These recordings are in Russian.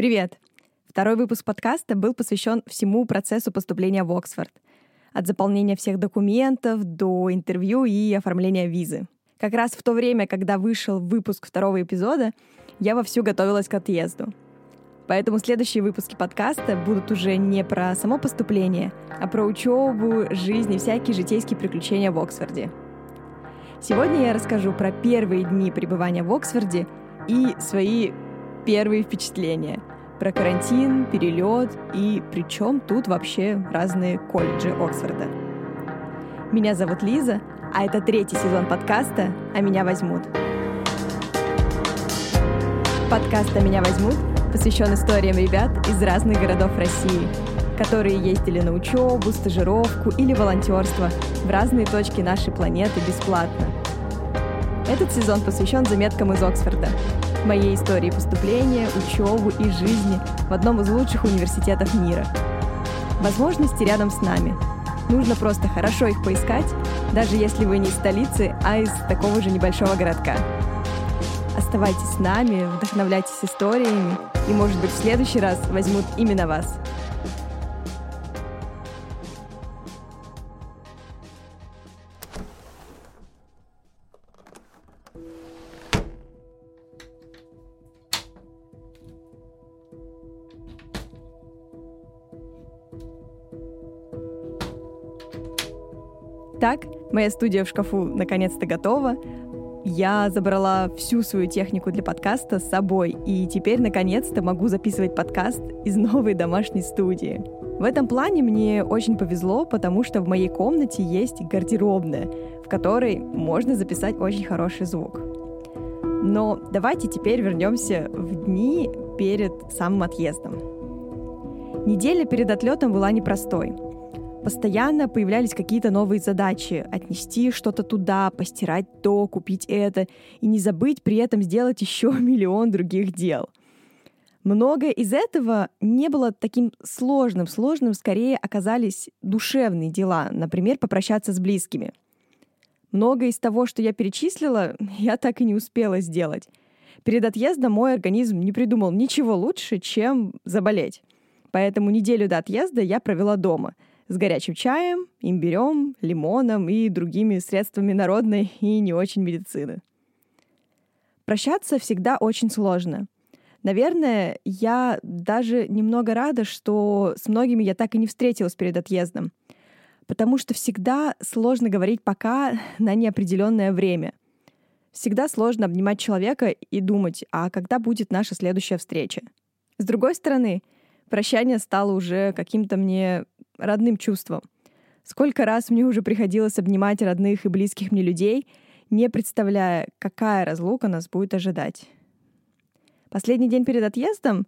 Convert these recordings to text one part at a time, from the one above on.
Привет! Второй выпуск подкаста был посвящен всему процессу поступления в Оксфорд. От заполнения всех документов до интервью и оформления визы. Как раз в то время, когда вышел выпуск второго эпизода, я вовсю готовилась к отъезду. Поэтому следующие выпуски подкаста будут уже не про само поступление, а про учебу, жизнь и всякие житейские приключения в Оксфорде. Сегодня я расскажу про первые дни пребывания в Оксфорде и свои первые впечатления про карантин, перелет и причем тут вообще разные колледжи Оксфорда. Меня зовут Лиза, а это третий сезон подкаста «А меня возьмут». Подкаст «А меня возьмут» посвящен историям ребят из разных городов России, которые ездили на учебу, стажировку или волонтерство в разные точки нашей планеты бесплатно. Этот сезон посвящен заметкам из Оксфорда, моей истории поступления, учебы и жизни в одном из лучших университетов мира. Возможности рядом с нами. Нужно просто хорошо их поискать, даже если вы не из столицы, а из такого же небольшого городка. Оставайтесь с нами, вдохновляйтесь историями, и, может быть, в следующий раз возьмут именно вас – Так, моя студия в шкафу наконец-то готова. Я забрала всю свою технику для подкаста с собой, и теперь наконец-то могу записывать подкаст из новой домашней студии. В этом плане мне очень повезло, потому что в моей комнате есть гардеробная, в которой можно записать очень хороший звук. Но давайте теперь вернемся в дни перед самым отъездом. Неделя перед отлетом была непростой — Постоянно появлялись какие-то новые задачи. Отнести что-то туда, постирать то, купить это. И не забыть при этом сделать еще миллион других дел. Многое из этого не было таким сложным. Сложным скорее оказались душевные дела. Например, попрощаться с близкими. Многое из того, что я перечислила, я так и не успела сделать. Перед отъездом мой организм не придумал ничего лучше, чем заболеть. Поэтому неделю до отъезда я провела дома — с горячим чаем, имбирем, лимоном и другими средствами народной и не очень медицины. Прощаться всегда очень сложно. Наверное, я даже немного рада, что с многими я так и не встретилась перед отъездом, потому что всегда сложно говорить «пока» на неопределенное время. Всегда сложно обнимать человека и думать, а когда будет наша следующая встреча. С другой стороны, прощание стало уже каким-то мне родным чувством. Сколько раз мне уже приходилось обнимать родных и близких мне людей, не представляя, какая разлука нас будет ожидать. Последний день перед отъездом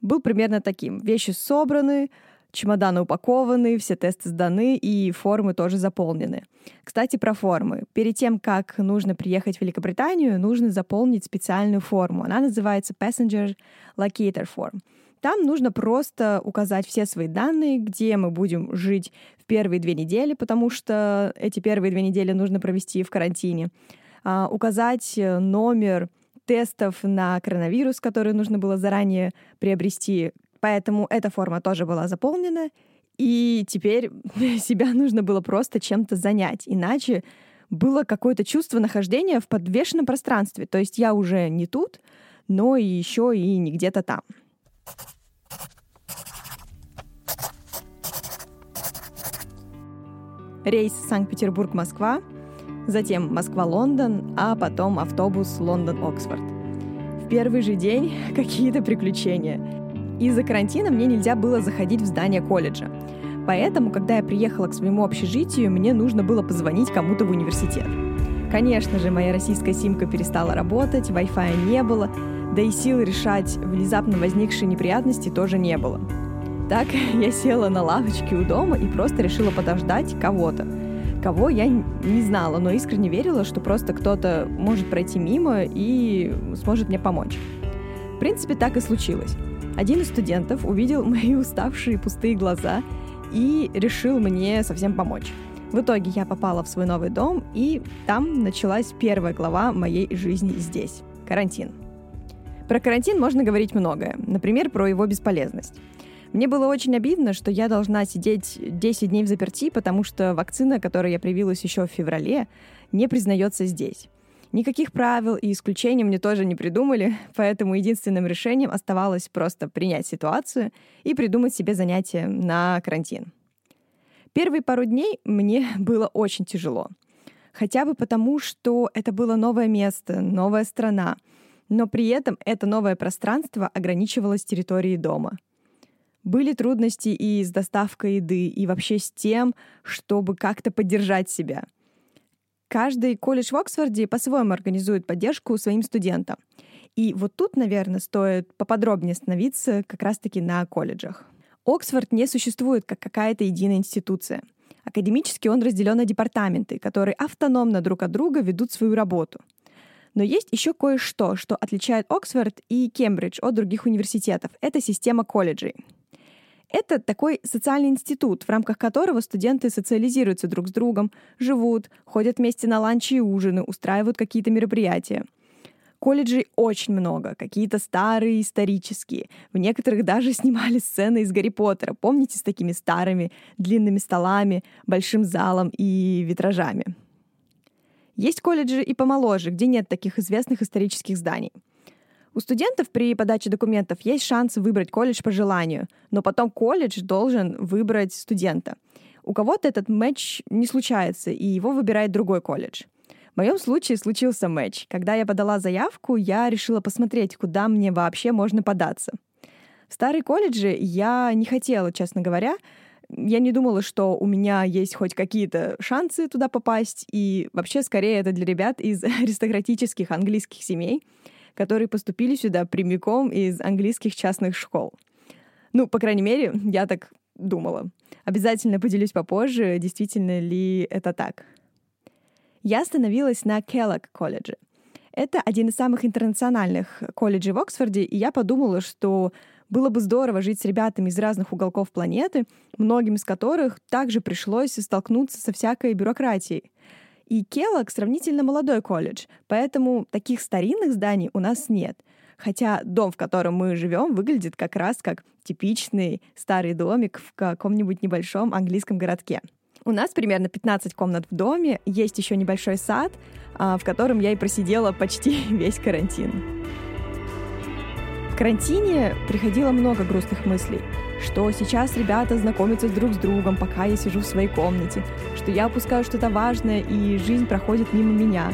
был примерно таким. Вещи собраны, чемоданы упакованы, все тесты сданы и формы тоже заполнены. Кстати, про формы. Перед тем, как нужно приехать в Великобританию, нужно заполнить специальную форму. Она называется Passenger Locator Form. Там нужно просто указать все свои данные, где мы будем жить в первые две недели, потому что эти первые две недели нужно провести в карантине. А, указать э, номер тестов на коронавирус, которые нужно было заранее приобрести. Поэтому эта форма тоже была заполнена. И теперь себя нужно было просто чем-то занять. Иначе было какое-то чувство нахождения в подвешенном пространстве. То есть я уже не тут, но еще и не где-то там. Рейс Санкт-Петербург-Москва, затем Москва-Лондон, а потом автобус Лондон-Оксфорд. В первый же день какие-то приключения. Из-за карантина мне нельзя было заходить в здание колледжа. Поэтому, когда я приехала к своему общежитию, мне нужно было позвонить кому-то в университет. Конечно же, моя российская симка перестала работать, Wi-Fi не было, да и сил решать внезапно возникшие неприятности тоже не было. Так я села на лавочке у дома и просто решила подождать кого-то. Кого я не знала, но искренне верила, что просто кто-то может пройти мимо и сможет мне помочь. В принципе, так и случилось. Один из студентов увидел мои уставшие пустые глаза и решил мне совсем помочь. В итоге я попала в свой новый дом, и там началась первая глава моей жизни здесь — карантин. Про карантин можно говорить многое, например, про его бесполезность. Мне было очень обидно, что я должна сидеть 10 дней в заперти, потому что вакцина, которой я привилась еще в феврале, не признается здесь. Никаких правил и исключений мне тоже не придумали, поэтому единственным решением оставалось просто принять ситуацию и придумать себе занятие на карантин. Первые пару дней мне было очень тяжело. Хотя бы потому, что это было новое место, новая страна, но при этом это новое пространство ограничивалось территорией дома — были трудности и с доставкой еды, и вообще с тем, чтобы как-то поддержать себя. Каждый колледж в Оксфорде по-своему организует поддержку своим студентам. И вот тут, наверное, стоит поподробнее остановиться как раз-таки на колледжах. Оксфорд не существует как какая-то единая институция. Академически он разделен на департаменты, которые автономно друг от друга ведут свою работу. Но есть еще кое-что, что отличает Оксфорд и Кембридж от других университетов. Это система колледжей. Это такой социальный институт, в рамках которого студенты социализируются друг с другом, живут, ходят вместе на ланчи и ужины, устраивают какие-то мероприятия. Колледжей очень много, какие-то старые, исторические. В некоторых даже снимали сцены из Гарри Поттера. Помните, с такими старыми, длинными столами, большим залом и витражами. Есть колледжи и помоложе, где нет таких известных исторических зданий — у студентов при подаче документов есть шанс выбрать колледж по желанию, но потом колледж должен выбрать студента. У кого-то этот матч не случается, и его выбирает другой колледж. В моем случае случился матч. Когда я подала заявку, я решила посмотреть, куда мне вообще можно податься. В старые колледжи я не хотела, честно говоря. Я не думала, что у меня есть хоть какие-то шансы туда попасть, и вообще скорее это для ребят из аристократических английских семей — которые поступили сюда прямиком из английских частных школ. Ну, по крайней мере, я так думала. Обязательно поделюсь попозже, действительно ли это так. Я остановилась на Келлог колледже. Это один из самых интернациональных колледжей в Оксфорде, и я подумала, что было бы здорово жить с ребятами из разных уголков планеты, многим из которых также пришлось столкнуться со всякой бюрократией. И Келлог сравнительно молодой колледж, поэтому таких старинных зданий у нас нет. Хотя дом, в котором мы живем, выглядит как раз как типичный старый домик в каком-нибудь небольшом английском городке. У нас примерно 15 комнат в доме, есть еще небольшой сад, а, в котором я и просидела почти весь карантин. Карантине приходило много грустных мыслей, что сейчас ребята знакомятся друг с другом, пока я сижу в своей комнате, что я упускаю что-то важное, и жизнь проходит мимо меня.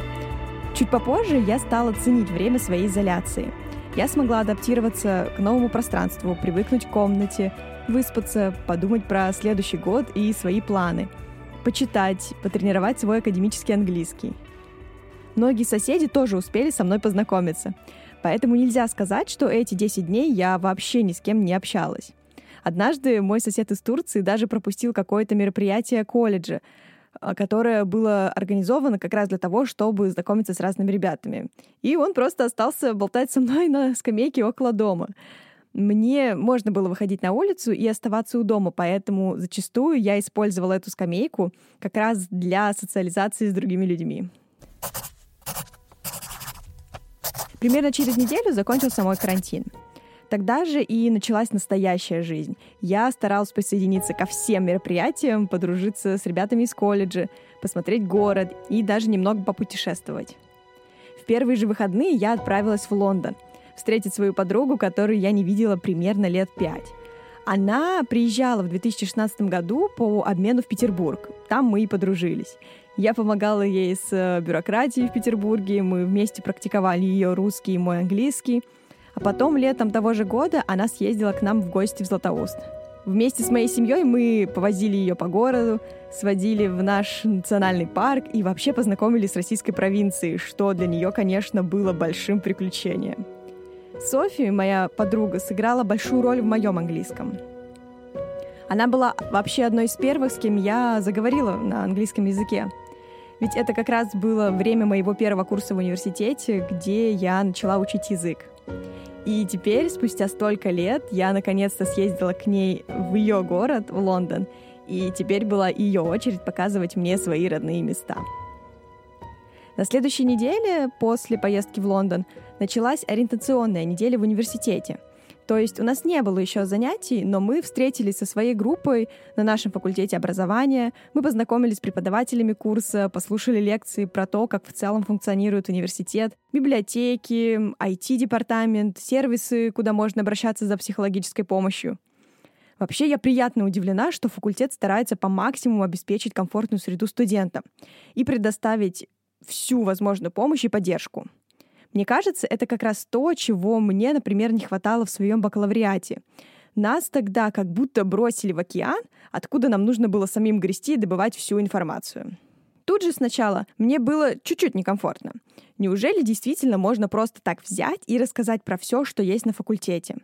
Чуть попозже я стала ценить время своей изоляции. Я смогла адаптироваться к новому пространству, привыкнуть к комнате, выспаться, подумать про следующий год и свои планы, почитать, потренировать свой академический английский. Многие соседи тоже успели со мной познакомиться — Поэтому нельзя сказать, что эти 10 дней я вообще ни с кем не общалась. Однажды мой сосед из Турции даже пропустил какое-то мероприятие колледжа, а, которое было организовано как раз для того, чтобы знакомиться с разными ребятами. И он просто остался болтать со мной на скамейке около дома. Мне можно было выходить на улицу и оставаться у дома, поэтому зачастую я использовала эту скамейку как раз для социализации с другими людьми. Примерно через неделю закончился мой карантин. Тогда же и началась настоящая жизнь. Я старалась присоединиться ко всем мероприятиям, подружиться с ребятами из колледжа, посмотреть город и даже немного попутешествовать. В первые же выходные я отправилась в Лондон встретить свою подругу, которую я не видела примерно лет пять. Она приезжала в 2016 году по обмену в Петербург. Там мы и подружились. Я помогала ей с э, бюрократией в Петербурге, мы вместе практиковали ее русский и мой английский. А потом, летом того же года, она съездила к нам в гости в Златоуст. Вместе с моей семьей мы повозили ее по городу, сводили в наш национальный парк и вообще познакомились с российской провинцией, что для нее, конечно, было большим приключением. София, моя подруга, сыграла большую роль в моем английском. Она была вообще одной из первых, с кем я заговорила на английском языке. Ведь это как раз было время моего первого курса в университете, где я начала учить язык. И теперь, спустя столько лет, я наконец-то съездила к ней в ее город, в Лондон, и теперь была ее очередь показывать мне свои родные места. На следующей неделе, после поездки в Лондон, началась ориентационная неделя в университете. То есть у нас не было еще занятий, но мы встретились со своей группой на нашем факультете образования, мы познакомились с преподавателями курса, послушали лекции про то, как в целом функционирует университет, библиотеки, IT-департамент, сервисы, куда можно обращаться за психологической помощью. Вообще, я приятно удивлена, что факультет старается по максимуму обеспечить комфортную среду студентам и предоставить всю возможную помощь и поддержку. Мне кажется, это как раз то, чего мне, например, не хватало в своем бакалавриате. Нас тогда как будто бросили в океан, откуда нам нужно было самим грести и добывать всю информацию. Тут же сначала мне было чуть-чуть некомфортно. Неужели действительно можно просто так взять и рассказать про все, что есть на факультете?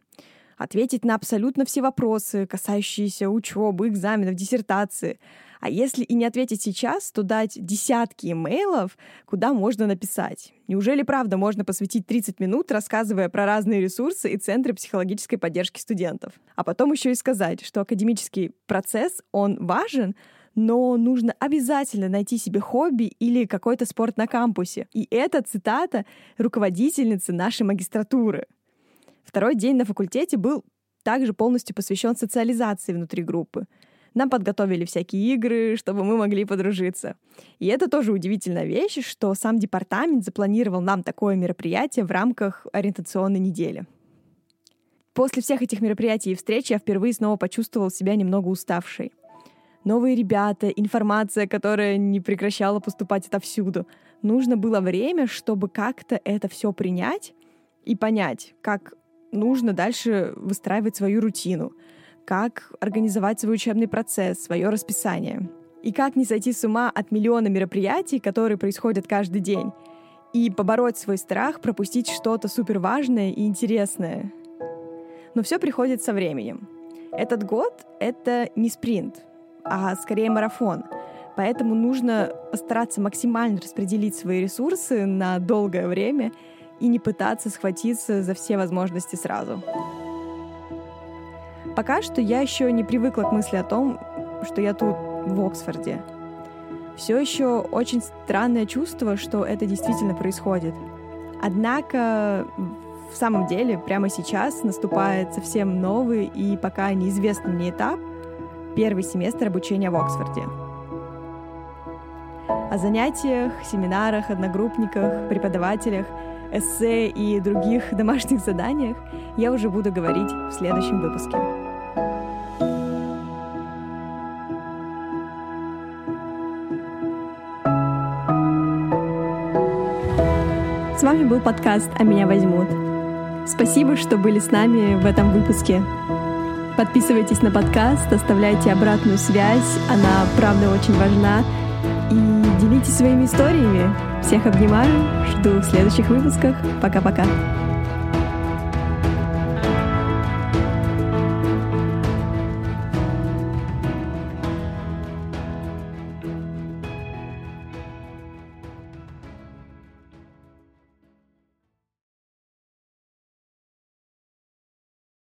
Ответить на абсолютно все вопросы, касающиеся учебы, экзаменов, диссертации, а если и не ответить сейчас, то дать десятки имейлов, куда можно написать. Неужели правда можно посвятить 30 минут, рассказывая про разные ресурсы и центры психологической поддержки студентов? А потом еще и сказать, что академический процесс, он важен, но нужно обязательно найти себе хобби или какой-то спорт на кампусе. И это цитата руководительницы нашей магистратуры. Второй день на факультете был также полностью посвящен социализации внутри группы. Нам подготовили всякие игры, чтобы мы могли подружиться. И это тоже удивительная вещь, что сам департамент запланировал нам такое мероприятие в рамках ориентационной недели. После всех этих мероприятий и встреч я впервые снова почувствовал себя немного уставшей. Новые ребята, информация, которая не прекращала поступать отовсюду. Нужно было время, чтобы как-то это все принять и понять, как нужно дальше выстраивать свою рутину — как организовать свой учебный процесс, свое расписание. И как не сойти с ума от миллиона мероприятий, которые происходят каждый день, и побороть свой страх пропустить что-то супер важное и интересное. Но все приходит со временем. Этот год — это не спринт, а скорее марафон. Поэтому нужно постараться максимально распределить свои ресурсы на долгое время и не пытаться схватиться за все возможности сразу. Пока что я еще не привыкла к мысли о том, что я тут, в Оксфорде. Все еще очень странное чувство, что это действительно происходит. Однако в самом деле прямо сейчас наступает совсем новый и пока неизвестный мне этап — первый семестр обучения в Оксфорде. О занятиях, семинарах, одногруппниках, преподавателях, эссе и других домашних заданиях я уже буду говорить в следующем выпуске. С вами был подкаст «А меня возьмут». Спасибо, что были с нами в этом выпуске. Подписывайтесь на подкаст, оставляйте обратную связь, она правда очень важна. И делитесь своими историями. Всех обнимаю, жду в следующих выпусках. Пока-пока.